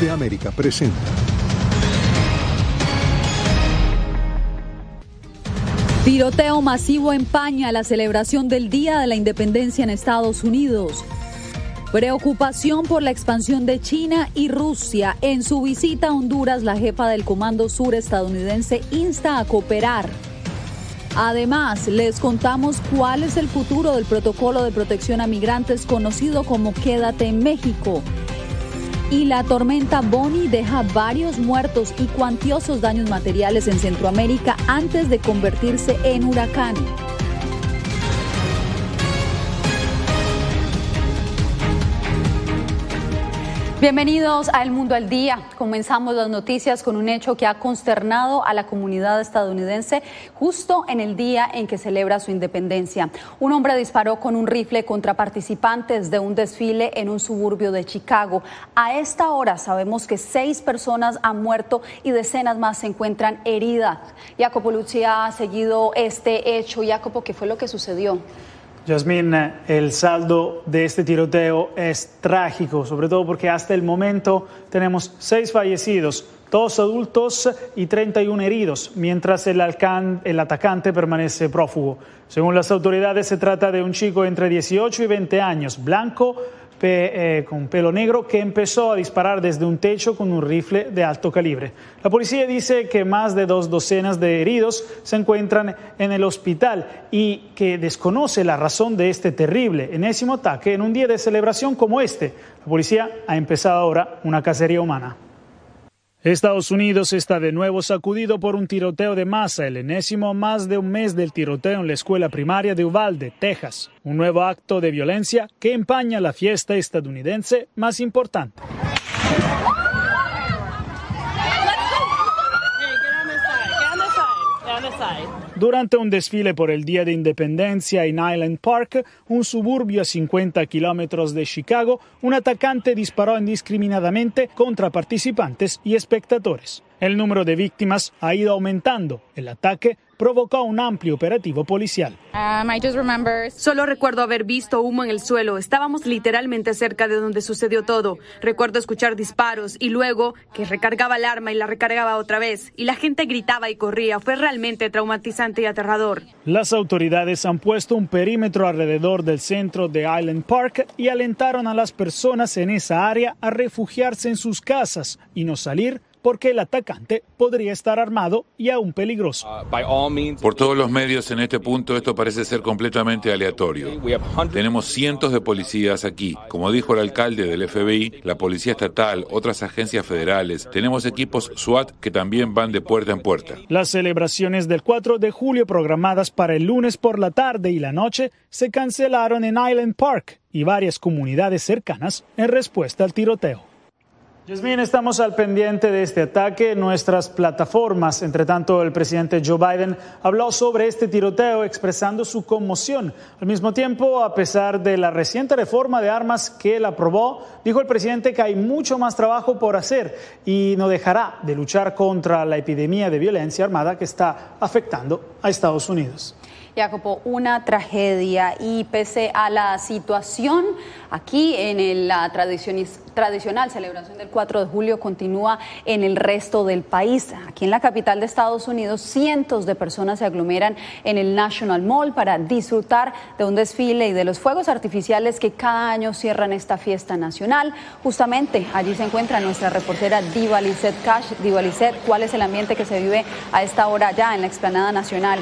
De América presenta. Tiroteo masivo empaña la celebración del Día de la Independencia en Estados Unidos. Preocupación por la expansión de China y Rusia. En su visita a Honduras, la jefa del Comando Sur estadounidense insta a cooperar. Además, les contamos cuál es el futuro del protocolo de protección a migrantes conocido como Quédate en México. Y la tormenta Bonnie deja varios muertos y cuantiosos daños materiales en Centroamérica antes de convertirse en huracán. Bienvenidos a El Mundo al Día. Comenzamos las noticias con un hecho que ha consternado a la comunidad estadounidense justo en el día en que celebra su independencia. Un hombre disparó con un rifle contra participantes de un desfile en un suburbio de Chicago. A esta hora sabemos que seis personas han muerto y decenas más se encuentran heridas. Jacopo Lucci ha seguido este hecho. Jacopo, ¿qué fue lo que sucedió? Yasmín, el saldo de este tiroteo es trágico, sobre todo porque hasta el momento tenemos seis fallecidos, dos adultos y 31 heridos, mientras el, el atacante permanece prófugo. Según las autoridades, se trata de un chico entre 18 y 20 años, blanco, pe, eh, con pelo negro que empezó a disparar desde un techo con un rifle de alto calibre. La policía dice que más de dos docenas de heridos se encuentran en el hospital y que desconoce la razón de este terrible enésimo ataque en un día de celebración como este. La policía ha empezado ahora una cacería humana. Estados Unidos está de nuevo sacudido por un tiroteo de masa, el enésimo más de un mes del tiroteo en la escuela primaria de Uvalde, Texas. Un nuevo acto de violencia que empaña la fiesta estadounidense más importante. Durante un desfile por el Día de Independencia en Island Park, un suburbio a 50 kilómetros de Chicago, un atacante disparó indiscriminadamente contra participantes y espectadores. El número de víctimas ha ido aumentando. El ataque provocó un amplio operativo policial. Um, Solo recuerdo haber visto humo en el suelo. Estábamos literalmente cerca de donde sucedió todo. Recuerdo escuchar disparos y luego que recargaba el arma y la recargaba otra vez. Y la gente gritaba y corría. Fue realmente traumatizante y aterrador. Las autoridades han puesto un perímetro alrededor del centro de Island Park y alentaron a las personas en esa área a refugiarse en sus casas y no salir porque el atacante podría estar armado y aún peligroso. Por todos los medios en este punto esto parece ser completamente aleatorio. Tenemos cientos de policías aquí. Como dijo el alcalde del FBI, la Policía Estatal, otras agencias federales, tenemos equipos SWAT que también van de puerta en puerta. Las celebraciones del 4 de julio programadas para el lunes por la tarde y la noche se cancelaron en Island Park y varias comunidades cercanas en respuesta al tiroteo. Yasmín, estamos al pendiente de este ataque en nuestras plataformas. Entre tanto, el presidente Joe Biden habló sobre este tiroteo expresando su conmoción. Al mismo tiempo, a pesar de la reciente reforma de armas que él aprobó, dijo el presidente que hay mucho más trabajo por hacer y no dejará de luchar contra la epidemia de violencia armada que está afectando a Estados Unidos. Jacopo, una tragedia y pese a la situación aquí en la tradicional celebración del 4 de julio continúa en el resto del país. Aquí en la capital de Estados Unidos cientos de personas se aglomeran en el National Mall para disfrutar de un desfile y de los fuegos artificiales que cada año cierran esta fiesta nacional. Justamente allí se encuentra nuestra reportera Diva Lizette Cash. Diva Lizette, ¿cuál es el ambiente que se vive a esta hora ya en la explanada nacional?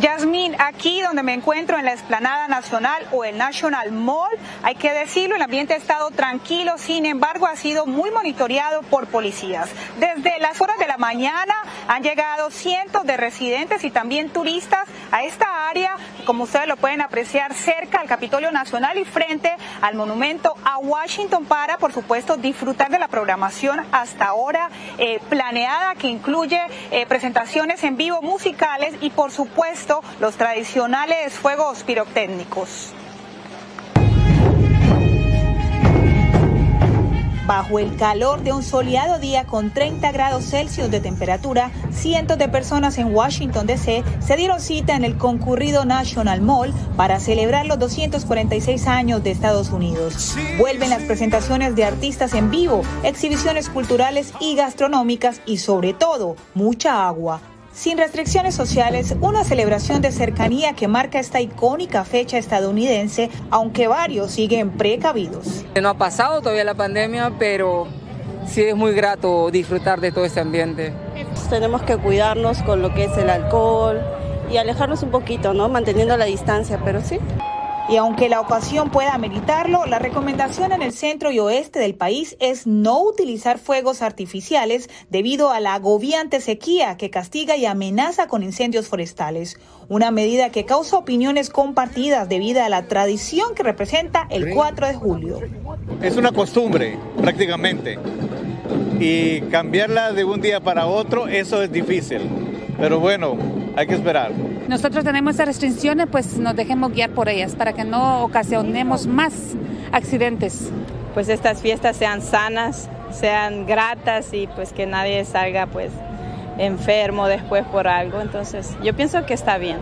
Yasmín, aquí donde me encuentro en la Esplanada Nacional o el National Mall, hay que decirlo, el ambiente ha estado tranquilo, sin embargo ha sido muy monitoreado por policías. Desde las horas de la mañana han llegado cientos de residentes y también turistas a esta área, como ustedes lo pueden apreciar, cerca al Capitolio Nacional y frente al monumento a Washington para, por supuesto, disfrutar de la programación hasta ahora eh, planeada que incluye eh, presentaciones en vivo musicales y, por supuesto, los tradicionales fuegos pirotécnicos. Bajo el calor de un soleado día con 30 grados Celsius de temperatura, cientos de personas en Washington, D.C. se dieron cita en el concurrido National Mall para celebrar los 246 años de Estados Unidos. Vuelven las presentaciones de artistas en vivo, exhibiciones culturales y gastronómicas y sobre todo mucha agua. Sin restricciones sociales, una celebración de cercanía que marca esta icónica fecha estadounidense, aunque varios siguen precavidos. No ha pasado todavía la pandemia, pero sí es muy grato disfrutar de todo este ambiente. Tenemos que cuidarnos con lo que es el alcohol y alejarnos un poquito, ¿no? Manteniendo la distancia, pero sí. Y aunque la ocasión pueda ameritarlo, la recomendación en el centro y oeste del país es no utilizar fuegos artificiales debido a la agobiante sequía que castiga y amenaza con incendios forestales. Una medida que causa opiniones compartidas debido a la tradición que representa el 4 de julio. Es una costumbre prácticamente y cambiarla de un día para otro, eso es difícil. Pero bueno, hay que esperar. Nosotros tenemos esas restricciones, pues nos dejemos guiar por ellas para que no ocasionemos más accidentes. Pues estas fiestas sean sanas, sean gratas y pues que nadie salga pues enfermo después por algo. Entonces yo pienso que está bien.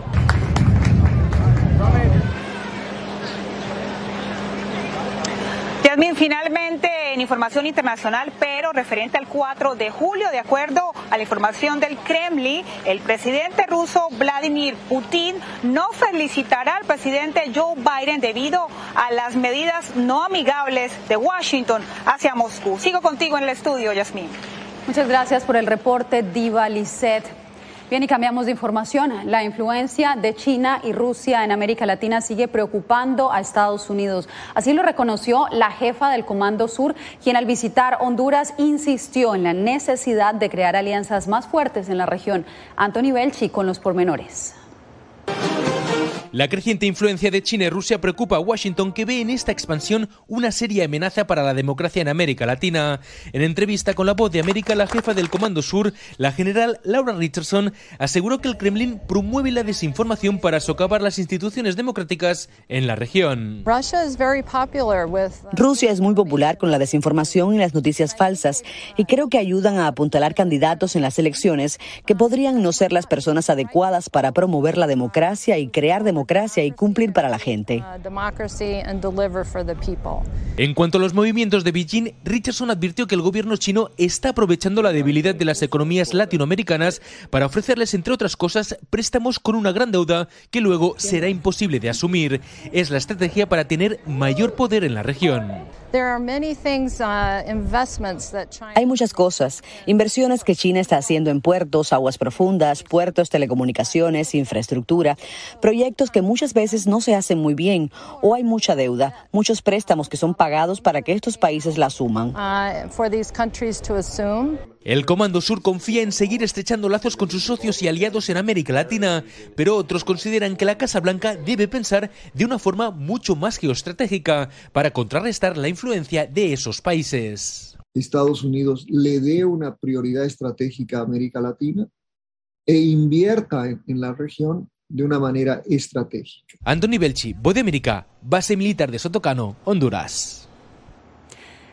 Yasmin, finalmente en información internacional, pero referente al 4 de julio, de acuerdo a la información del Kremlin, el presidente ruso Vladimir Putin no felicitará al presidente Joe Biden debido a las medidas no amigables de Washington hacia Moscú. Sigo contigo en el estudio, Yasmin. Muchas gracias por el reporte, Diva Lisset. Bien, y cambiamos de información. La influencia de China y Rusia en América Latina sigue preocupando a Estados Unidos. Así lo reconoció la jefa del Comando Sur, quien al visitar Honduras insistió en la necesidad de crear alianzas más fuertes en la región. Anthony Belchi con los pormenores. La creciente influencia de China y Rusia preocupa a Washington, que ve en esta expansión una seria amenaza para la democracia en América Latina. En entrevista con la voz de América, la jefa del Comando Sur, la general Laura Richardson, aseguró que el Kremlin promueve la desinformación para socavar las instituciones democráticas en la región. Rusia es muy popular con la desinformación y las noticias falsas y creo que ayudan a apuntalar candidatos en las elecciones que podrían no ser las personas adecuadas para promover la democracia y crear democracia democracia y cumplir para la gente. En cuanto a los movimientos de Beijing, Richardson advirtió que el gobierno chino está aprovechando la debilidad de las economías latinoamericanas para ofrecerles, entre otras cosas, préstamos con una gran deuda que luego será imposible de asumir. Es la estrategia para tener mayor poder en la región. Hay muchas cosas, inversiones que China está haciendo en puertos, aguas profundas, puertos, telecomunicaciones, infraestructura, proyectos que muchas veces no se hacen muy bien o hay mucha deuda, muchos préstamos que son pagados para que estos países la asuman. Uh, el Comando Sur confía en seguir estrechando lazos con sus socios y aliados en América Latina, pero otros consideran que la Casa Blanca debe pensar de una forma mucho más geoestratégica para contrarrestar la influencia de esos países. Estados Unidos le dé una prioridad estratégica a América Latina e invierta en, la región de una manera estratégica. Anthony Belchi, Voz de América, base militar de Sotocano, Honduras.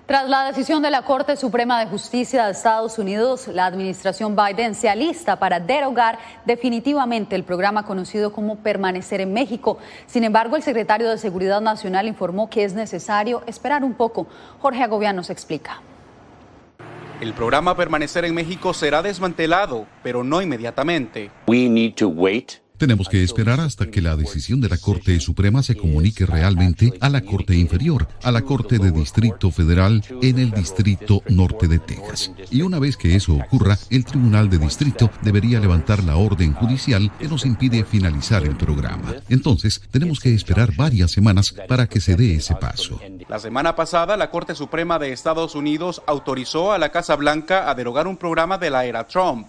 Tras la decisión de la Corte Suprema de Justicia de Estados Unidos, la administración Biden se alista para derogar definitivamente el programa conocido como Permanecer en México. Sin embargo, el secretario de Seguridad Nacional informó que es necesario esperar un poco. Jorge Agobián nos explica. El programa Permanecer en México será desmantelado, pero no inmediatamente. We need to wait tenemos que esperar hasta que la decisión de la Corte Suprema se comunique realmente a la Corte Inferior, a la Corte de Distrito Federal en el Distrito Norte de Texas. Y una vez que eso ocurra, el Tribunal de Distrito debería levantar la orden judicial que nos impide finalizar el programa. Entonces, tenemos que esperar varias semanas para que se dé ese paso. La semana pasada, la Corte Suprema de Estados Unidos autorizó a la Casa Blanca a derogar un programa de la era Trump,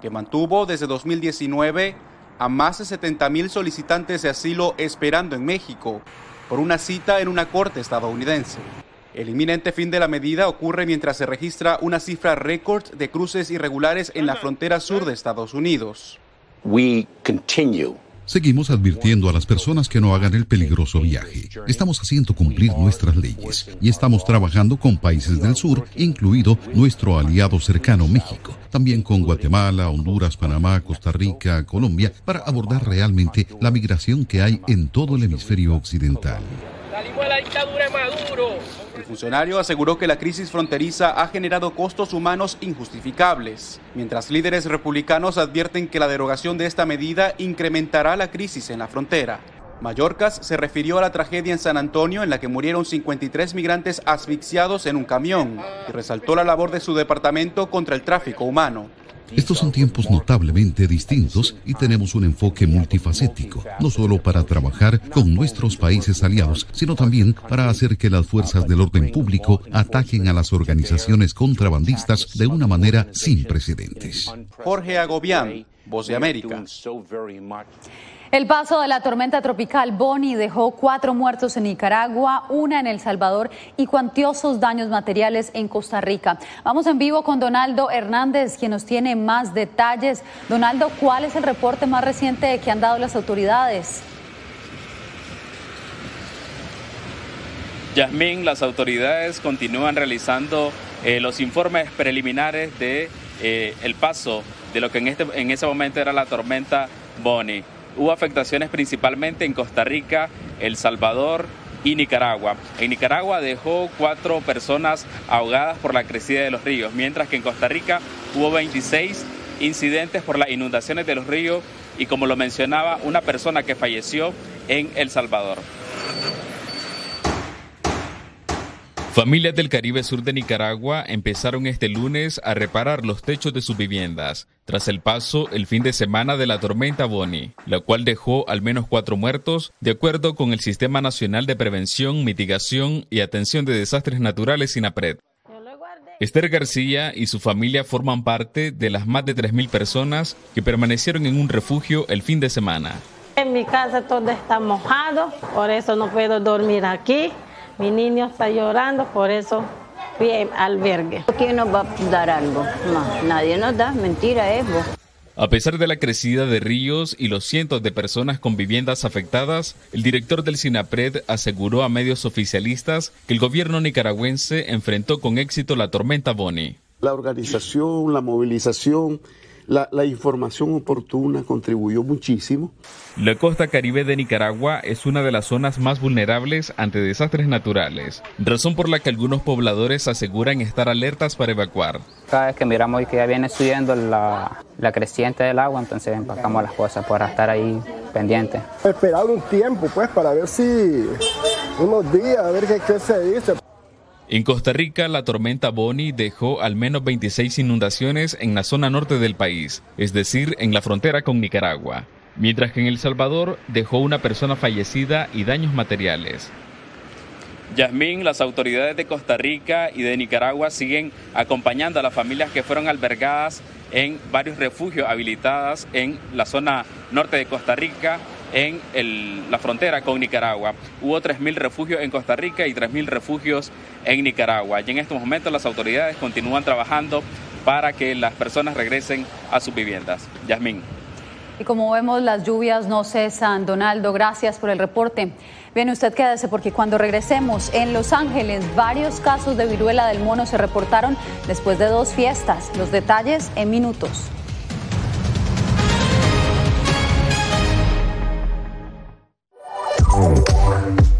que mantuvo desde 2019 a más de 70 mil solicitantes de asilo esperando en México por una cita en una corte estadounidense. El inminente fin de la medida ocurre mientras se registra una cifra récord de cruces irregulares en la frontera sur de Estados Unidos. We continue Seguimos advirtiendo a las personas que no hagan el peligroso viaje. Estamos haciendo cumplir nuestras leyes y estamos trabajando con países del sur, incluido nuestro aliado cercano México, también con Guatemala, Honduras, Panamá, Costa Rica, Colombia, para abordar realmente la migración que hay en todo el hemisferio occidental. Funcionario aseguró que la crisis fronteriza ha generado costos humanos injustificables, mientras líderes republicanos advierten que la derogación de esta medida incrementará la crisis en la frontera. Mallorcas se refirió a la tragedia en San Antonio en la que murieron 53 migrantes asfixiados en un camión y resaltó la labor de su departamento contra el tráfico humano. Estos son tiempos notablemente distintos y tenemos un enfoque multifacético, no solo para trabajar con nuestros países aliados, sino también para hacer que las fuerzas del orden público ataquen a las organizaciones contrabandistas de una manera sin precedentes. Jorge Agobián, Voz de América. El paso de la tormenta tropical Bonnie dejó cuatro muertos en Nicaragua, una en El Salvador y cuantiosos daños materiales en Costa Rica. Vamos en vivo con Donaldo Hernández, quien nos tiene más detalles. Donaldo, ¿cuál es el reporte más reciente que han dado las autoridades? Yasmín, las autoridades continúan realizando eh, los informes preliminares de eh, paso de lo que en, este, en ese momento era la tormenta Bonnie. Hubo afectaciones principalmente en Costa Rica, El Salvador y Nicaragua. En Nicaragua dejó cuatro personas ahogadas por la crecida de los ríos, mientras que en Costa Rica hubo 26 incidentes por las inundaciones de los ríos y como lo mencionaba, una persona que falleció en El Salvador. Familias del Caribe Sur de Nicaragua empezaron este lunes a reparar los techos de sus viviendas, tras el paso el fin de semana de la tormenta Bonnie, la cual dejó al menos cuatro muertos, de acuerdo con el Sistema Nacional de Prevención, Mitigación y Atención de Desastres Naturales SINAPRED. Esther García y su familia forman parte de las más de 3.000 personas que permanecieron en un refugio el fin de semana. En mi casa todo está mojado, por eso no puedo dormir aquí. Mi niño está llorando, por eso fui al albergue. ¿Quién nos va a dar algo? No, nadie nos da, mentira es vos. A pesar de la crecida de ríos y los cientos de personas con viviendas afectadas, el director del SINAPRED aseguró a medios oficialistas que el gobierno nicaragüense enfrentó con éxito la tormenta Bonnie. La organización, la movilización, la, la, información oportuna contribuyó muchísimo. La costa caribe de Nicaragua es una de las zonas más vulnerables ante desastres naturales, razón por la que algunos pobladores aseguran estar alertas para evacuar. Cada vez que miramos que ya viene subiendo la, la creciente del agua, entonces empacamos las cosas para estar ahí pendientes. Esperar un tiempo, pues, para ver si unos días, a ver qué, qué se dice. En Costa Rica, la tormenta Bonnie dejó al menos 26 inundaciones en la zona norte del país, es decir, en la frontera con Nicaragua, mientras que en El Salvador dejó una persona fallecida y daños materiales. Yasmín, las autoridades de Costa Rica y de Nicaragua siguen acompañando a las familias que fueron albergadas en varios refugios habilitados en la zona norte de Costa Rica, en la frontera con Nicaragua. Hubo 3.000 refugios en Costa Rica y 3.000 refugios en Nicaragua. Y en estos momentos las autoridades continúan trabajando para que las personas regresen a sus viviendas. Yasmín. Y como vemos, las lluvias no cesan. Donaldo, gracias por el reporte. Bien, usted quédese porque cuando regresemos en Los Ángeles, varios casos de viruela del mono se reportaron después de dos fiestas. Los detalles en minutos. Oh.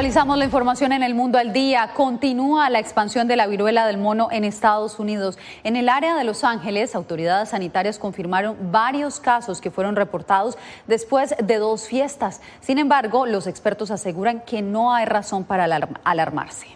Actualizamos la información en el mundo al día. Continúa la expansión de la viruela del mono en Estados Unidos. En el área de Los Ángeles, autoridades sanitarias confirmaron varios casos que fueron reportados después de dos fiestas. Sin embargo, los expertos aseguran que no hay razón para alarmarse.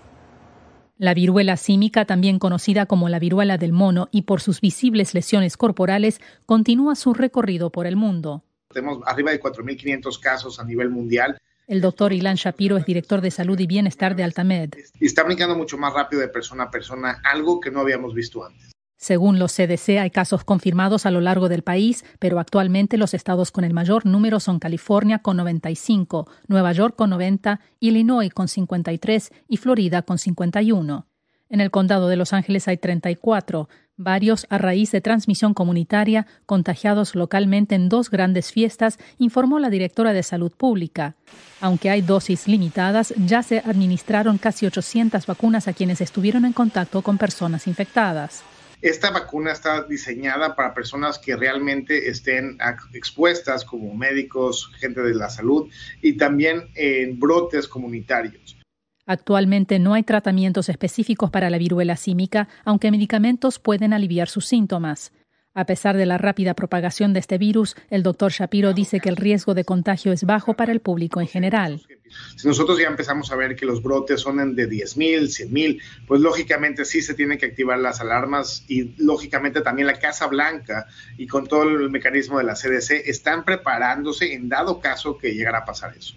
La viruela símica, también conocida como la viruela del mono y por sus visibles lesiones corporales, continúa su recorrido por el mundo. Tenemos arriba de 4.500 casos a nivel mundial. El doctor Ilan Shapiro es director de salud y bienestar de Altamed. Y está brincando mucho más rápido de persona a persona, algo que no habíamos visto antes. Según los CDC, hay casos confirmados a lo largo del país, pero actualmente los estados con el mayor número son California con 95, Nueva York con 90, Illinois con 53 y Florida con 51. En el condado de Los Ángeles hay 34, varios a raíz de transmisión comunitaria contagiados localmente en dos grandes fiestas, informó la directora de Salud Pública. Aunque hay dosis limitadas, ya se administraron casi 800 vacunas a quienes estuvieron en contacto con personas infectadas. Esta vacuna está diseñada para personas que realmente estén expuestas como médicos, gente de la salud y también en brotes comunitarios. Actualmente no hay tratamientos específicos para la viruela símica, aunque medicamentos pueden aliviar sus síntomas. A pesar de la rápida propagación de este virus, el doctor Shapiro dice que el riesgo de contagio es bajo para el público en general. Si nosotros ya empezamos a ver que los brotes son de 10.000, 100.000, pues lógicamente sí se tienen que activar las alarmas y lógicamente también la Casa Blanca y con todo el mecanismo de la CDC están preparándose en dado caso que llegara a pasar eso.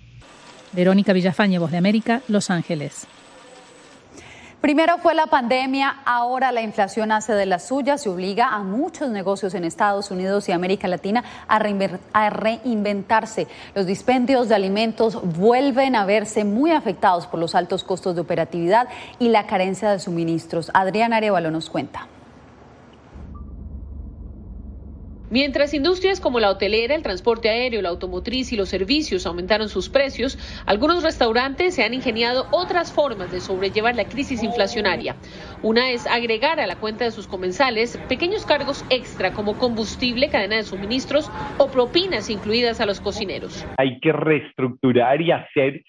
Verónica Villafañe, Voz de América, Los Ángeles. Primero fue la pandemia, ahora la inflación hace de las suyas y obliga a muchos negocios en Estados Unidos y América Latina a, reinventarse. Los dispendios de alimentos vuelven a verse muy afectados por los altos costos de operatividad y la carencia de suministros. Adrián Arevalo nos cuenta. Mientras industrias como la hotelera, el transporte aéreo, la automotriz y los servicios aumentaron sus precios, algunos restaurantes se han ingeniado otras formas de sobrellevar la crisis inflacionaria. Una es agregar a la cuenta de sus comensales pequeños cargos extra como combustible, cadena de suministros o propinas incluidas a los cocineros. Hay que reestructurar y hacer,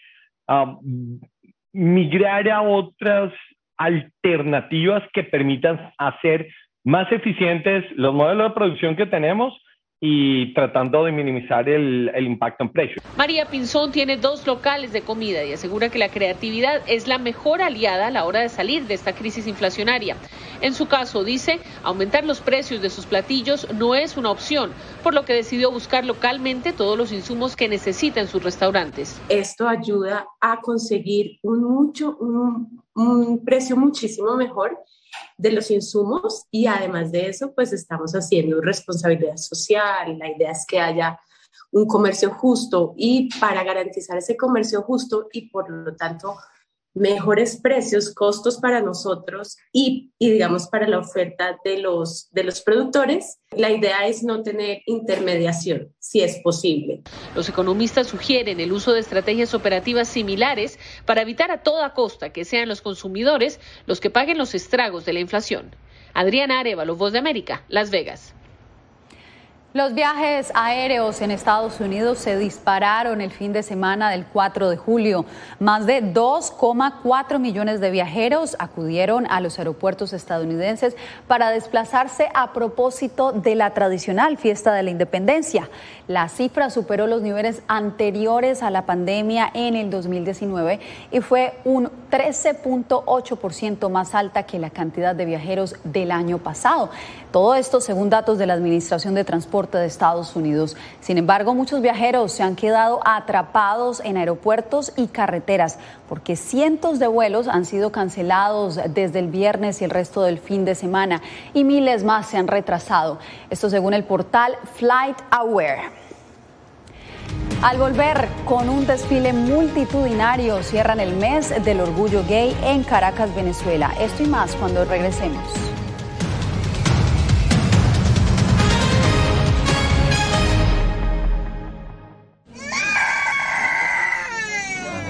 migrar a otras alternativas que permitan hacer más eficientes los modelos de producción que tenemos y tratando de minimizar el, impacto en precios. María Pinzón tiene dos locales de comida y asegura que la creatividad es la mejor aliada a la hora de salir de esta crisis inflacionaria. En su caso, dice, aumentar los precios de sus platillos no es una opción, por lo que decidió buscar localmente todos los insumos que necesita en sus restaurantes. Esto ayuda a conseguir un, mucho, un precio muchísimo mejor de los insumos y además de eso, pues estamos haciendo responsabilidad social. La idea es que haya un comercio justo y para garantizar ese comercio justo y por lo tanto mejores precios, costos para nosotros y, digamos para la oferta de los, de los productores. La idea es no tener intermediación, si es posible. Los economistas sugieren el uso de estrategias operativas similares para evitar a toda costa que sean los consumidores los que paguen los estragos de la inflación. Adriana Arevalo, Voz de América, Las Vegas. Los viajes aéreos en Estados Unidos se dispararon el fin de semana del 4 de julio. Más de 2,4 millones de viajeros acudieron a los aeropuertos estadounidenses para desplazarse a propósito de la tradicional fiesta de la independencia. La cifra superó los niveles anteriores a la pandemia en el 2019 y fue un 13.8% más alta que la cantidad de viajeros del año pasado. Todo esto según datos de la Administración de Transporte de Estados Unidos. Sin embargo, muchos viajeros se han quedado atrapados en aeropuertos y carreteras porque cientos de vuelos han sido cancelados desde el viernes y el resto del fin de semana y miles más se han retrasado. Esto según el portal FlightAware. Al volver con un desfile multitudinario, cierran el mes del orgullo gay en Caracas, Venezuela. Esto y más cuando regresemos.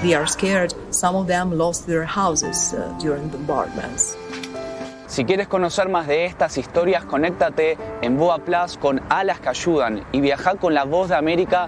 They are scared. Some of them lost their houses uh, during bombardments. Si quieres conocer más de estas historias, conéctate en Boa Plus con Alas que Ayudan y viaja con la voz de América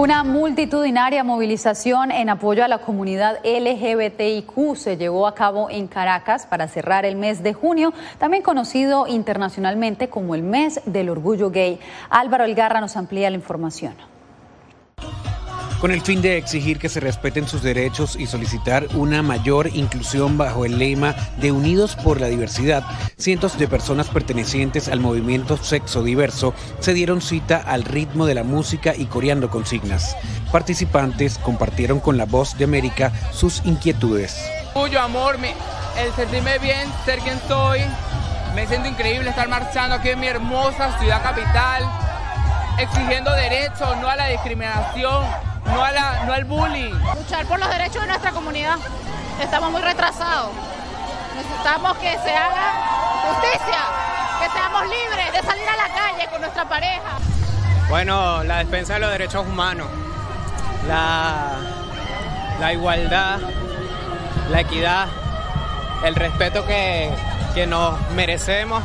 Una multitudinaria movilización en apoyo a la comunidad LGBTIQ se llevó a cabo en Caracas para cerrar el mes de junio, también conocido internacionalmente como el mes del orgullo gay. Álvaro Elgarra nos amplía la información con el fin de exigir que se respeten sus derechos y solicitar una mayor inclusión bajo el lema de Unidos por la Diversidad, cientos de personas pertenecientes al movimiento sexo diverso se dieron cita al ritmo de la música y coreando consignas. Participantes compartieron con la voz de América sus inquietudes. Orgullo, amor, el sentirme bien, ser quien soy. Me siento increíble estar marchando aquí en mi hermosa ciudad capital, exigiendo derechos, no a la discriminación, no, no al bullying. Luchar por los derechos de nuestra comunidad. Estamos muy retrasados. Necesitamos que se haga justicia, que seamos libres de salir a la calle con nuestra pareja. Bueno, la defensa de los derechos humanos, la, la igualdad, la equidad, el respeto que, que nos merecemos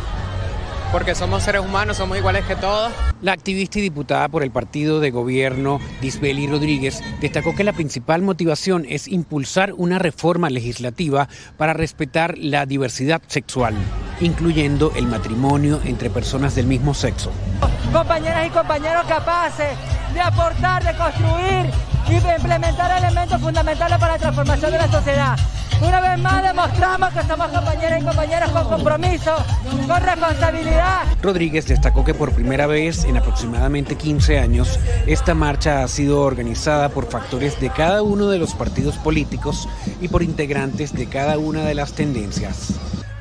porque somos seres humanos, somos iguales que todos. La activista y diputada por el partido de gobierno, Disbeli Rodríguez, destacó que la principal motivación es impulsar una reforma legislativa para respetar la diversidad sexual, incluyendo el matrimonio entre personas del mismo sexo. Compañeras y compañeros capaces de aportar, de construir y de implementar elementos fundamentales para la transformación de la sociedad. Una vez más demostramos que somos compañeras y compañeros con compromiso, con responsabilidad. Rodríguez destacó que por primera vez en aproximadamente 15 años, esta marcha ha sido organizada por factores de cada uno de los partidos políticos y por integrantes de cada una de las tendencias.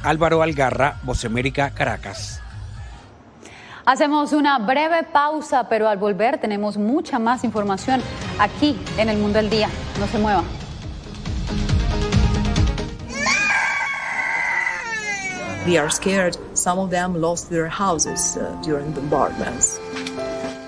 Álvaro Algarra, Voz América, Caracas. Hacemos una breve pausa, pero al volver tenemos mucha más información aquí en el Mundo del Día. No se muevan. They are scared. Some of them lost their houses uh, during bombardments.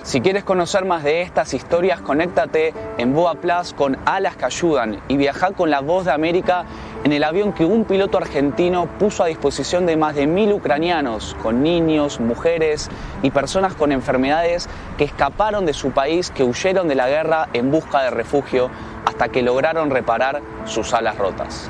Si quieres conocer más de estas historias, conéctate en Boa Plus con Alas que Ayudan y viaja con la voz de América en el avión que un piloto argentino puso a disposición de más de mil ucranianos, con niños, mujeres y personas con enfermedades que escaparon de su país, que huyeron de la guerra en busca de refugio hasta que lograron reparar sus alas rotas.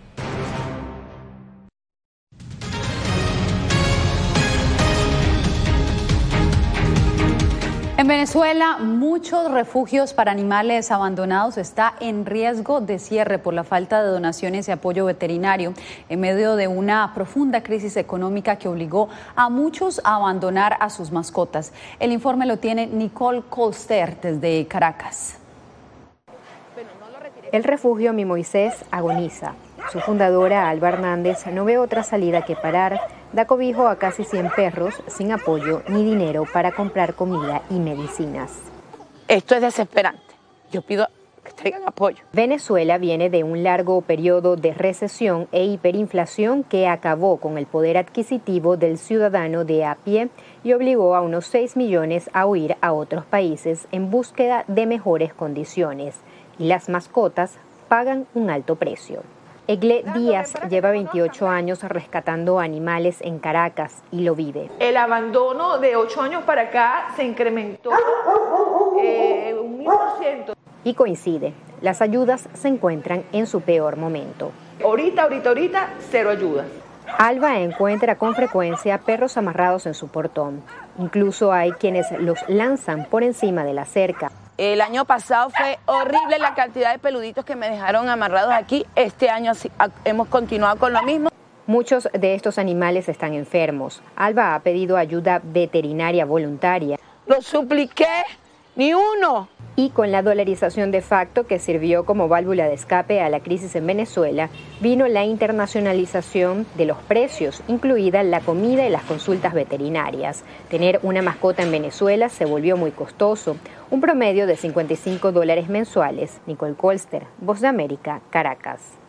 Venezuela, muchos refugios para animales abandonados está en riesgo de cierre por la falta de donaciones y apoyo veterinario en medio de una profunda crisis económica que obligó a muchos a abandonar a sus mascotas. El informe lo tiene Nicole Colster desde Caracas. El refugio Mi Moisés agoniza. Su fundadora, Alba Hernández, no ve otra salida que parar. Da cobijo a casi 100 perros sin apoyo ni dinero para comprar comida y medicinas. Esto es desesperante. Yo pido que traigan apoyo. Venezuela viene de un largo periodo de recesión e hiperinflación que acabó con el poder adquisitivo del ciudadano de a pie y obligó a unos 6 millones a huir a otros países en búsqueda de mejores condiciones. Y las mascotas pagan un alto precio. Egle Díaz lleva 28 años rescatando animales en Caracas y lo vive. El abandono de 8 años para acá se incrementó eh, un mil por ciento. Y coincide, las ayudas se encuentran en su peor momento. Ahorita, ahorita, ahorita, cero ayuda. Alba encuentra con frecuencia perros amarrados en su portón. Incluso hay quienes los lanzan por encima de la cerca. El año pasado fue horrible la cantidad de peluditos que me dejaron amarrados aquí. Este año hemos continuado con lo mismo. Muchos de estos animales están enfermos. Alba ha pedido ayuda veterinaria voluntaria. Lo supliqué, ni uno. Y con la dolarización de facto que sirvió como válvula de escape a la crisis en Venezuela, vino la internacionalización de los precios, incluida la comida y las consultas veterinarias. Tener una mascota en Venezuela se volvió muy costoso, un promedio de 55 dólares mensuales. Nicole Colster, Voz de América, Caracas.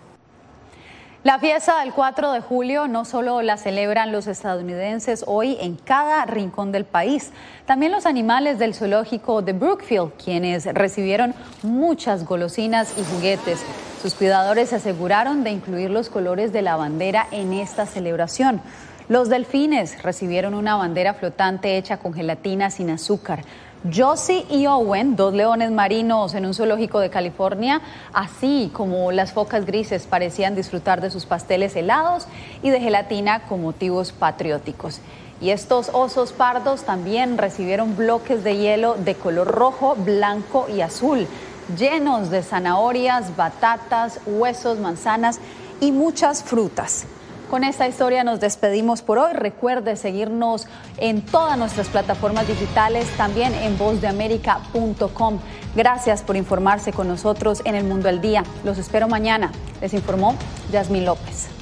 La fiesta del 4 de julio no solo la celebran los estadounidenses hoy en cada rincón del país, también los animales del zoológico de Brookfield, quienes recibieron muchas golosinas y juguetes. Sus cuidadores se aseguraron de incluir los colores de la bandera en esta celebración. Los delfines recibieron una bandera flotante hecha con gelatina sin azúcar. Josie y Owen, dos leones marinos en un zoológico de California, así como las focas grises, parecían disfrutar de sus pasteles helados y de gelatina con motivos patrióticos. Y estos osos pardos también recibieron bloques de hielo de color rojo, blanco y azul, llenos de zanahorias, batatas, huesos, manzanas y muchas frutas. Con esta historia nos despedimos por hoy. Recuerde seguirnos en todas nuestras plataformas digitales, también en vozdeamerica.com. Gracias por informarse con nosotros en el Mundo al Día. Los espero mañana. Les informó Yasmín López.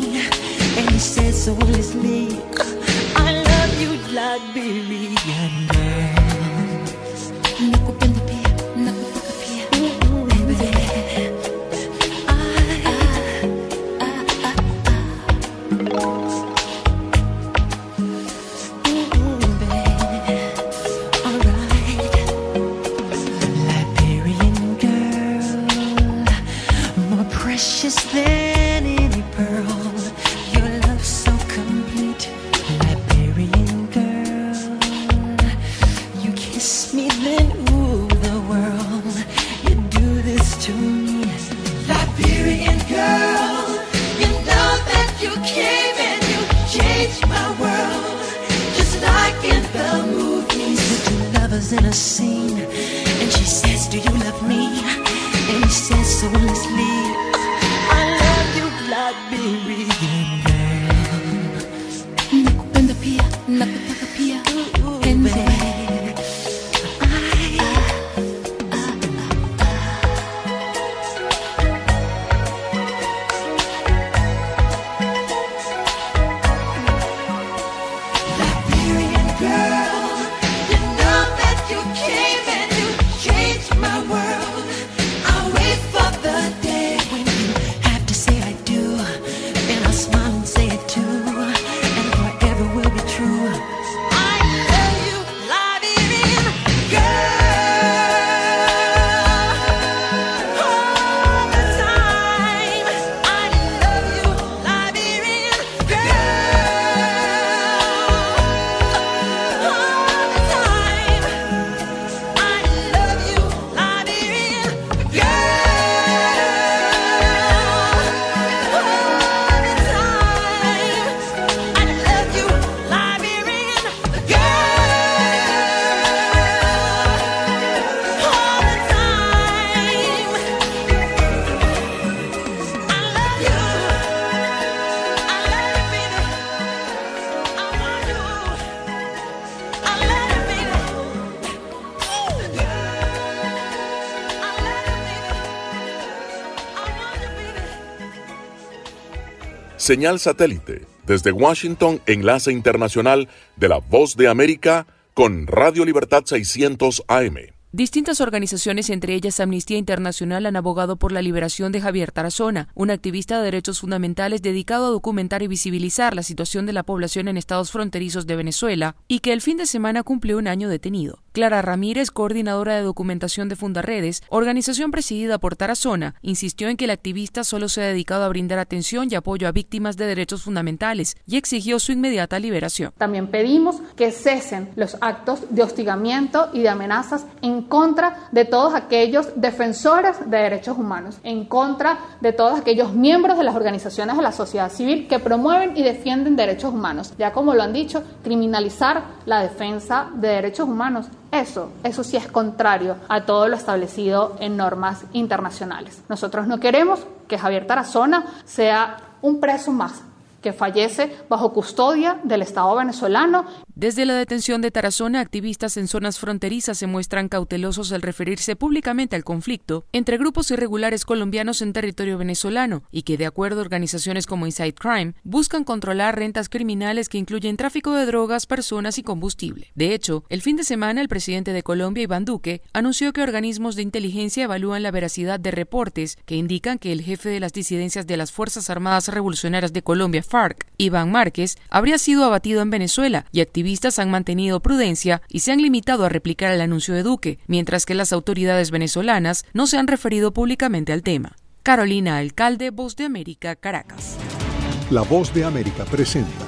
Me?" And he says so honestly, "I love you, Liberian girl." Nakupenda Señal satélite desde Washington, enlace internacional de la Voz de América con Radio Libertad 600 AM. Distintas organizaciones, entre ellas Amnistía Internacional, han abogado por la liberación de Javier Tarazona, un activista de derechos fundamentales dedicado a documentar y visibilizar la situación de la población en estados fronterizos de Venezuela y que el fin de semana cumplió un año detenido. Clara Ramírez, coordinadora de documentación de Fundarredes, organización presidida por Tarazona, insistió en que el activista solo se ha dedicado a brindar atención y apoyo a víctimas de derechos fundamentales y exigió su inmediata liberación. También pedimos que cesen los actos de hostigamiento y de amenazas en contra de todos aquellos defensores de derechos humanos, en contra de todos aquellos miembros de las organizaciones de la sociedad civil que promueven y defienden derechos humanos. Ya como lo han dicho, criminalizar la defensa de derechos humanos eso, eso sí es contrario a todo lo establecido en normas internacionales. Nosotros no queremos que Javier Tarazona sea un preso más que fallece bajo custodia del Estado venezolano. Desde la detención de Tarazona, activistas en zonas fronterizas se muestran cautelosos al referirse públicamente al conflicto entre grupos irregulares colombianos en territorio venezolano y que, de acuerdo a organizaciones como Inside Crime, buscan controlar rentas criminales que incluyen tráfico de drogas, personas y combustible. De hecho, el fin de semana el presidente de Colombia, Iván Duque, anunció que organismos de inteligencia evalúan la veracidad de reportes que indican que el jefe de las disidencias de las Fuerzas Armadas Revolucionarias de Colombia, FARC, Iván Márquez, habría sido abatido en Venezuela y activistas han mantenido prudencia y se han limitado a replicar el anuncio de Duque, mientras que las autoridades venezolanas no se han referido públicamente al tema. Carolina Alcalde, Voz de América, Caracas. La Voz de América presenta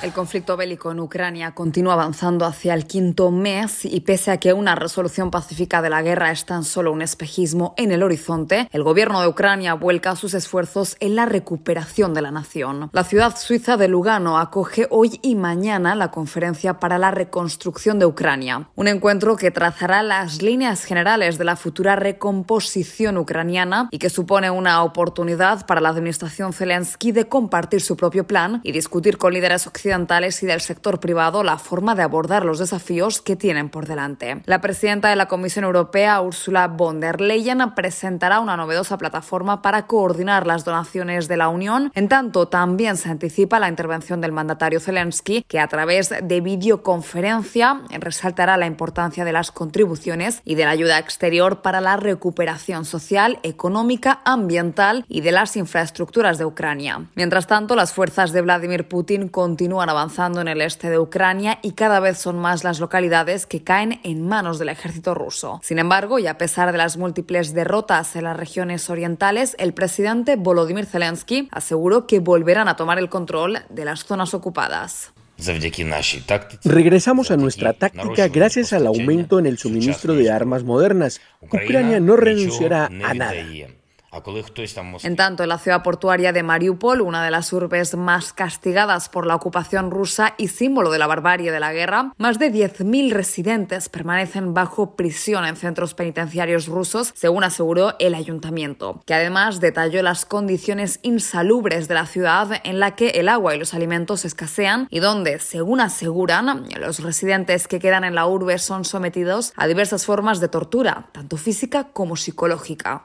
El conflicto bélico en Ucrania continúa avanzando hacia el quinto mes y pese a que una resolución pacífica de la guerra es tan solo un espejismo en el horizonte, el gobierno de Ucrania vuelca sus esfuerzos en la recuperación de la nación. La ciudad suiza de Lugano acoge hoy y mañana la conferencia para la reconstrucción de Ucrania, un encuentro que trazará las líneas generales de la futura recomposición ucraniana y que supone una oportunidad para la administración Zelensky de compartir su propio plan y discutir con líderes occidentales y del sector privado la forma de abordar los desafíos que tienen por delante. La presidenta de la Comisión Europea, Ursula von der Leyen, presentará una novedosa plataforma para coordinar las donaciones de la Unión. En tanto, también se anticipa la intervención del mandatario Zelensky, que a través de videoconferencia resaltará la importancia de las contribuciones y de la ayuda exterior para la recuperación social, económica, ambiental y de las infraestructuras de Ucrania. Mientras tanto, las fuerzas de Vladimir Putin continúan avanzando en el este de Ucrania y cada vez son más las localidades que caen en manos del ejército ruso. Sin embargo, y a pesar de las múltiples derrotas en las regiones orientales, el presidente Volodymyr Zelensky aseguró que volverán a tomar el control de las zonas ocupadas. Regresamos a nuestra táctica gracias al aumento en el suministro de armas modernas. Ucrania no renunciará a nada. En tanto, en la ciudad portuaria de Mariupol, una de las urbes más castigadas por la ocupación rusa y símbolo de la barbarie de la guerra, más de 10.000 residentes permanecen bajo prisión en centros penitenciarios rusos, según aseguró el ayuntamiento, que además detalló las condiciones insalubres de la ciudad en la que el agua y los alimentos escasean y donde, según aseguran, los residentes que quedan en la urbe son sometidos a diversas formas de tortura, tanto física como psicológica.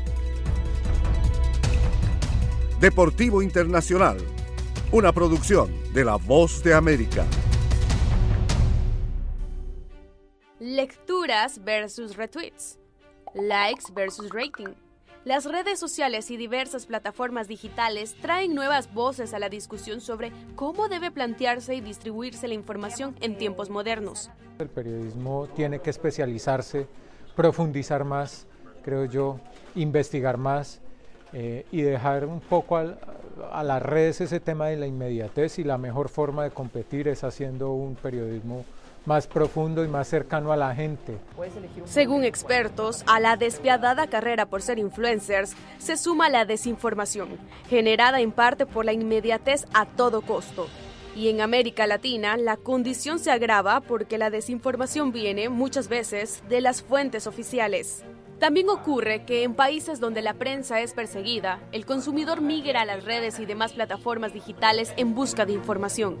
Deportivo Internacional, una producción de La Voz de América. Lecturas versus retweets. Likes versus rating. Las redes sociales y diversas plataformas digitales traen nuevas voces a la discusión sobre cómo debe plantearse y distribuirse la información en tiempos modernos. El periodismo tiene que especializarse, profundizar más, creo yo, investigar más eh, y dejar un poco a las redes ese tema de la inmediatez y la mejor forma de competir es haciendo un periodismo más profundo y más cercano a la gente. Según expertos, a la despiadada carrera por ser influencers se suma la desinformación, generada en parte por la inmediatez a todo costo. Y en América Latina la condición se agrava porque la desinformación viene muchas veces de las fuentes oficiales. También ocurre que en países donde la prensa es perseguida, el consumidor migra a las redes y demás plataformas digitales en busca de información.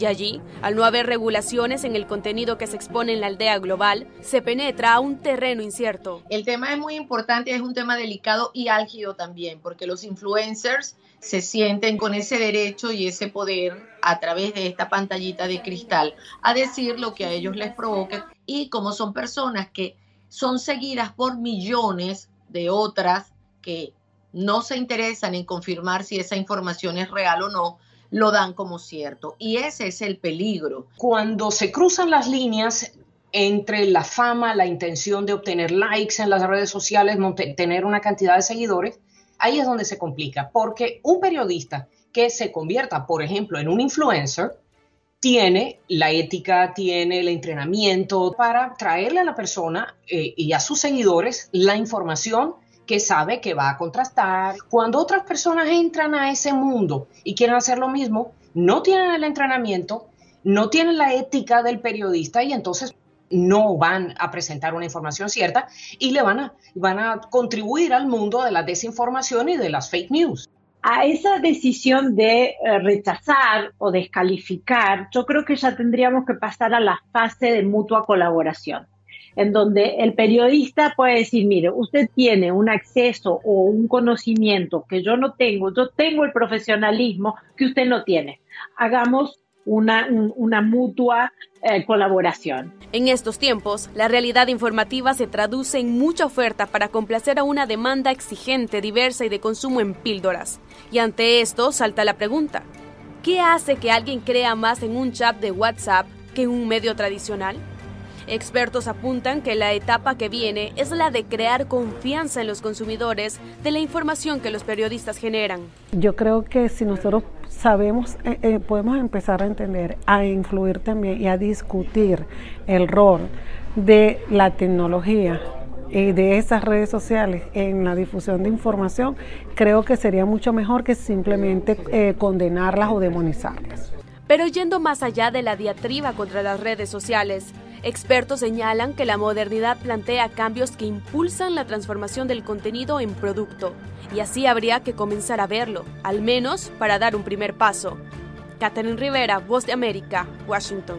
Y allí, al no haber regulaciones en el contenido que se expone en la aldea global, se penetra a un terreno incierto. El tema es muy importante, es un tema delicado y álgido también, porque los influencers se sienten con ese derecho y ese poder a través de esta pantallita de cristal a decir lo que a ellos les provoque y como son personas que son seguidas por millones de otras que no se interesan en confirmar si esa información es real o no, lo dan como cierto. Y ese es el peligro. Cuando se cruzan las líneas entre la fama, la intención de obtener likes en las redes sociales, tener una cantidad de seguidores, ahí es donde se complica, porque un periodista que se convierta, por ejemplo, en un influencer, tiene la ética, tiene el entrenamiento para traerle a la persona eh, y a sus seguidores la información que sabe que va a contrastar. Cuando otras personas entran a ese mundo y quieren hacer lo mismo, no tienen el entrenamiento, no tienen la ética del periodista y entonces no van a presentar una información cierta y le van a, van a contribuir al mundo de la desinformación y de las fake news a esa decisión de eh, rechazar o descalificar, yo creo que ya tendríamos que pasar a la fase de mutua colaboración, en donde el periodista puede decir, mire, usted tiene un acceso o un conocimiento que yo no tengo, yo tengo el profesionalismo que usted no tiene. Hagamos una, una mutua eh, colaboración. En estos tiempos, la realidad informativa se traduce en mucha oferta para complacer a una demanda exigente, diversa y de consumo en píldoras. Y ante esto salta la pregunta, ¿qué hace que alguien crea más en un chat de WhatsApp que en un medio tradicional? Expertos apuntan que la etapa que viene es la de crear confianza en los consumidores de la información que los periodistas generan. Yo creo que si nosotros sabemos, eh, eh, podemos empezar a entender, a influir también y a discutir el rol de la tecnología y de esas redes sociales en la difusión de información, creo que sería mucho mejor que simplemente eh, condenarlas o demonizarlas. Pero yendo más allá de la diatriba contra las redes sociales, Expertos señalan que la modernidad plantea cambios que impulsan la transformación del contenido en producto, y así habría que comenzar a verlo, al menos para dar un primer paso. Catherine Rivera, Voz de América, Washington.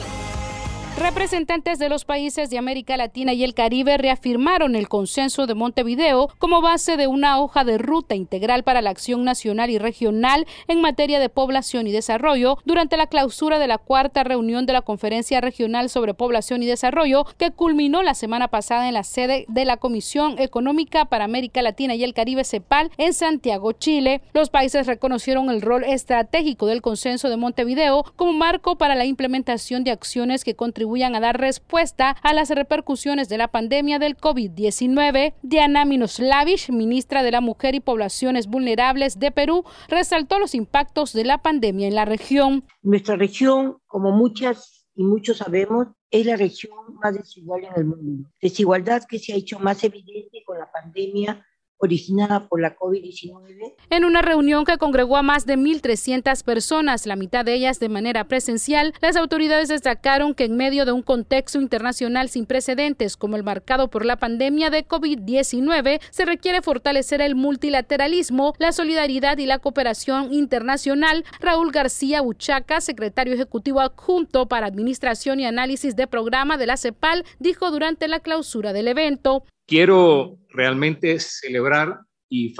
Representantes de los países de América Latina y el Caribe reafirmaron el consenso de Montevideo como base de una hoja de ruta integral para la acción nacional y regional en materia de población y desarrollo durante la clausura de la cuarta reunión de la Conferencia Regional sobre Población y Desarrollo que culminó la semana pasada en la sede de la Comisión Económica para América Latina y el Caribe CEPAL en Santiago, Chile. Los países reconocieron el rol estratégico del consenso de Montevideo como marco para la implementación de acciones que contribuyen contribuyan a dar respuesta a las repercusiones de la pandemia del COVID-19. Diana Minoslavich, ministra de la Mujer y Poblaciones Vulnerables de Perú, resaltó los impactos de la pandemia en la región. Nuestra región, como muchas y muchos sabemos, es la región más desigual en el mundo. Desigualdad que se ha hecho más evidente con la pandemia originada por la COVID-19. En una reunión que congregó a más de 1.300 personas, la mitad de ellas de manera presencial, las autoridades destacaron que en medio de un contexto internacional sin precedentes como el marcado por la pandemia de COVID-19, se requiere fortalecer el multilateralismo, la solidaridad y la cooperación internacional. Raúl García Uchaca, secretario ejecutivo adjunto para Administración y Análisis de Programa de la CEPAL, dijo durante la clausura del evento. Quiero realmente celebrar y,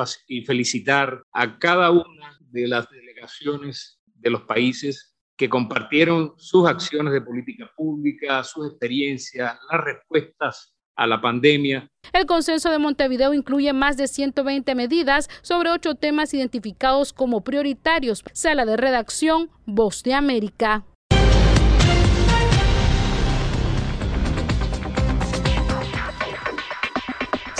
felicitar a cada una de las delegaciones de los países que compartieron sus acciones de política pública, sus experiencias, las respuestas a la pandemia. El consenso de Montevideo incluye más de 120 medidas sobre ocho temas identificados como prioritarios. Sala de redacción, Voz de América.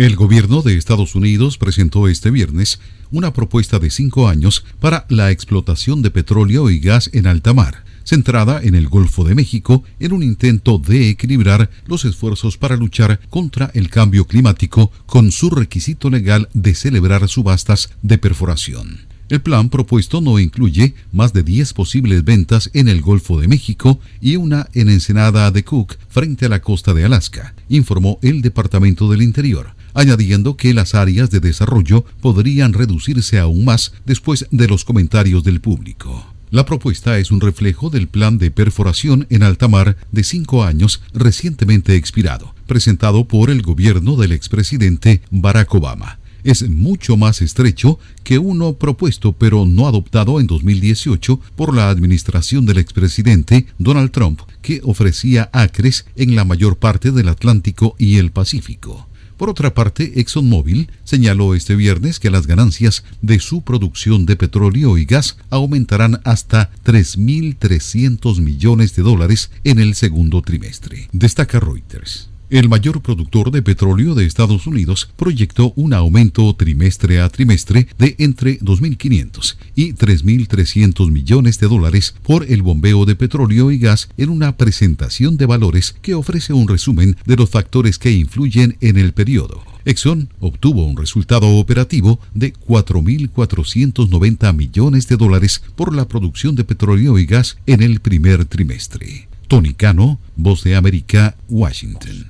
El gobierno de Estados Unidos presentó este viernes una propuesta de cinco años para la explotación de petróleo y gas en alta mar, centrada en el Golfo de México en un intento de equilibrar los esfuerzos para luchar contra el cambio climático con su requisito legal de celebrar subastas de perforación. El plan propuesto no incluye más de 10 posibles ventas en el Golfo de México y una en Ensenada de Cook frente a la costa de Alaska, informó el Departamento del Interior añadiendo que las áreas de desarrollo podrían reducirse aún más después de los comentarios del público. La propuesta es un reflejo del plan de perforación en alta mar de cinco años recientemente expirado, presentado por el gobierno del expresidente Barack Obama. Es mucho más estrecho que uno propuesto pero no adoptado en 2018 por la administración del expresidente Donald Trump, que ofrecía acres en la mayor parte del Atlántico y el Pacífico. Por otra parte, ExxonMobil señaló este viernes que las ganancias de su producción de petróleo y gas aumentarán hasta 3.300 millones de dólares en el segundo trimestre. Destaca Reuters. El mayor productor de petróleo de Estados Unidos proyectó un aumento trimestre a trimestre de entre 2.500 y 3.300 millones de dólares por el bombeo de petróleo y gas en una presentación de valores que ofrece un resumen de los factores que influyen en el periodo. Exxon obtuvo un resultado operativo de 4.490 millones de dólares por la producción de petróleo y gas en el primer trimestre. Tony Cano, Voz de América, Washington.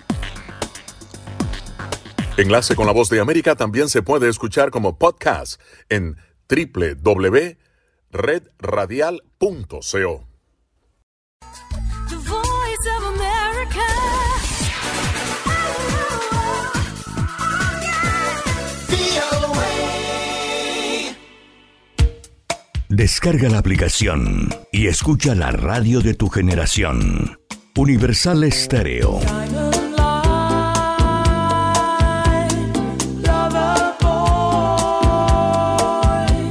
Enlace con la voz de América también se puede escuchar como podcast en www.redradial.co. Descarga la aplicación y escucha la radio de tu generación. Universal Estéreo.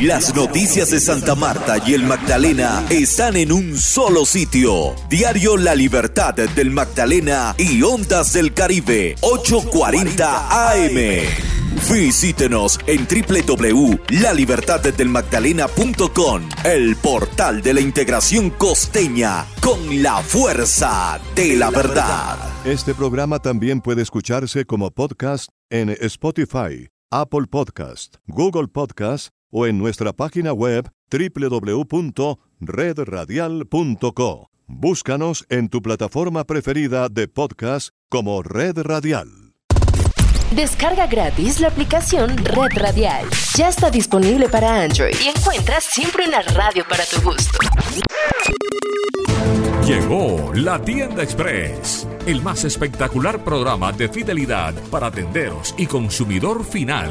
Las noticias de Santa Marta y el Magdalena están en un solo sitio. Diario La Libertad del Magdalena y Ondas del Caribe, 840 AM. Visítenos en www.lalibertaddelmagdalena.com, el portal de la integración costeña con la fuerza de la verdad. Este programa también puede escucharse como podcast en Spotify, Apple Podcast, Google Podcast o en nuestra página web www.redradial.co. Búscanos en tu plataforma preferida de podcast como Red Radial. Descarga gratis la aplicación Red Radial. Ya está disponible para Android y encuentras siempre una radio para tu gusto. Llegó la Tienda Express, el más espectacular programa de fidelidad para tenderos y consumidor final.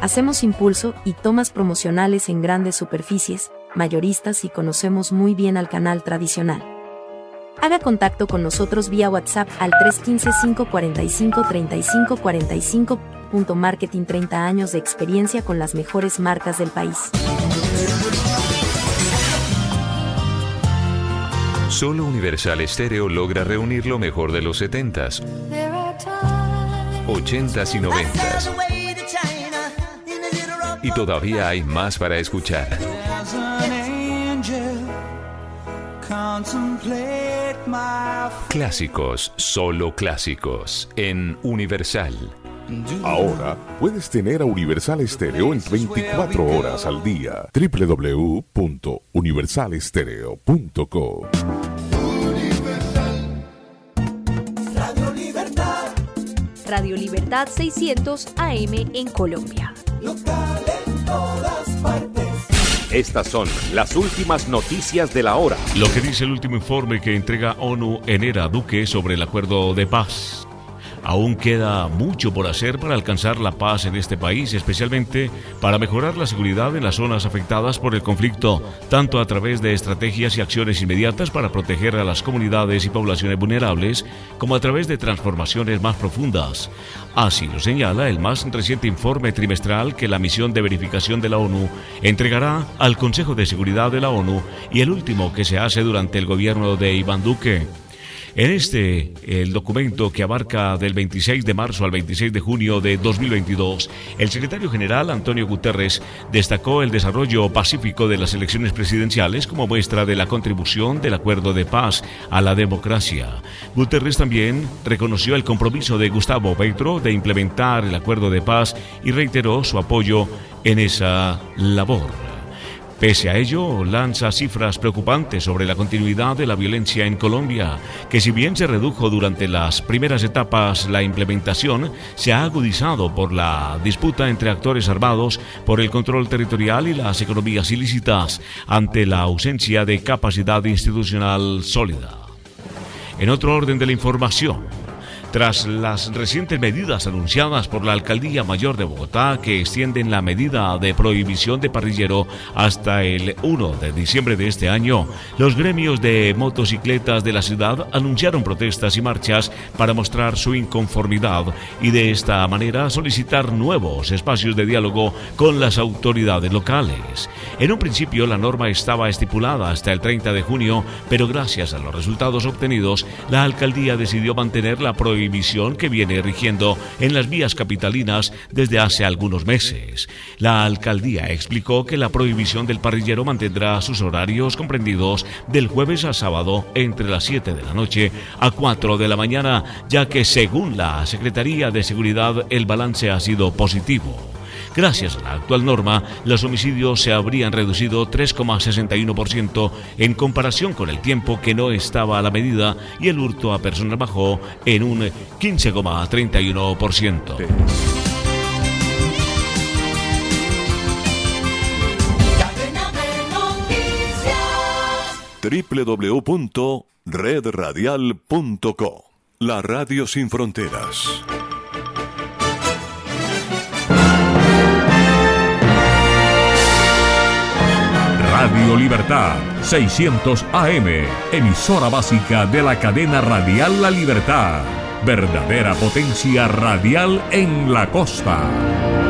hacemos impulso y tomas promocionales en grandes superficies, mayoristas y conocemos muy bien al canal tradicional. Haga contacto con nosotros vía WhatsApp al 315-545-3545. Marketing 30 años de experiencia con las mejores marcas del país. Solo Universal Stereo logra reunir lo mejor de los 70s, 80s y 90s. Y todavía hay más para escuchar. Clásicos, solo clásicos, en Universal. Ahora puedes tener a Universal Estéreo en 24 horas al día. www.universalestereo.co Radio Libertad. Radio Libertad 600 AM en Colombia. Local todas partes. Estas son las últimas noticias de la hora. Lo que dice el último informe que entrega ONU en Era Duque sobre el acuerdo de paz. Aún queda mucho por hacer para alcanzar la paz en este país, especialmente para mejorar la seguridad en las zonas afectadas por el conflicto, tanto a través de estrategias y acciones inmediatas para proteger a las comunidades y poblaciones vulnerables, como a través de transformaciones más profundas. Así lo señala el más reciente informe trimestral que la misión de verificación de la ONU entregará al Consejo de Seguridad de la ONU y el último que se hace durante el gobierno de Iván Duque. En este, el documento que abarca del 26 de marzo al 26 de junio de 2022, el secretario general Antonio Guterres destacó el desarrollo pacífico de las elecciones presidenciales como muestra de la contribución del acuerdo de paz a la democracia. Guterres también reconoció el compromiso de Gustavo Petro de implementar el acuerdo de paz y reiteró su apoyo en esa labor. Pese a ello, lanza cifras preocupantes sobre la continuidad de la violencia en Colombia, que si bien se redujo durante las primeras etapas, la implementación se ha agudizado por la disputa entre actores armados por el control territorial y las economías ilícitas ante la ausencia de capacidad institucional sólida. En otro orden de la información, tras las recientes medidas anunciadas por la Alcaldía Mayor de Bogotá que extienden la medida de prohibición de parrillero hasta el 1 de diciembre de este año, los gremios de motocicletas de la ciudad anunciaron protestas y marchas para mostrar su inconformidad y de esta manera solicitar nuevos espacios de diálogo con las autoridades locales. En un principio la norma estaba estipulada hasta el 30 de junio, pero gracias a los resultados obtenidos, la alcaldía decidió mantener la prohibición prohibición que viene rigiendo en las vías capitalinas desde hace algunos meses. La alcaldía explicó que la prohibición del parrillero mantendrá sus horarios comprendidos del jueves a sábado entre las 7 de la noche a 4 de la mañana, ya que según la Secretaría de Seguridad el balance ha sido positivo. Gracias a la actual norma, los homicidios se habrían reducido 3,61% en comparación con el tiempo que no estaba a la medida y el hurto a personas bajó en un 15,31%. www.redradial.co La Radio Sin Fronteras. Radio Libertad, 600 AM, emisora básica de la cadena radial La Libertad. Verdadera potencia radial en la costa.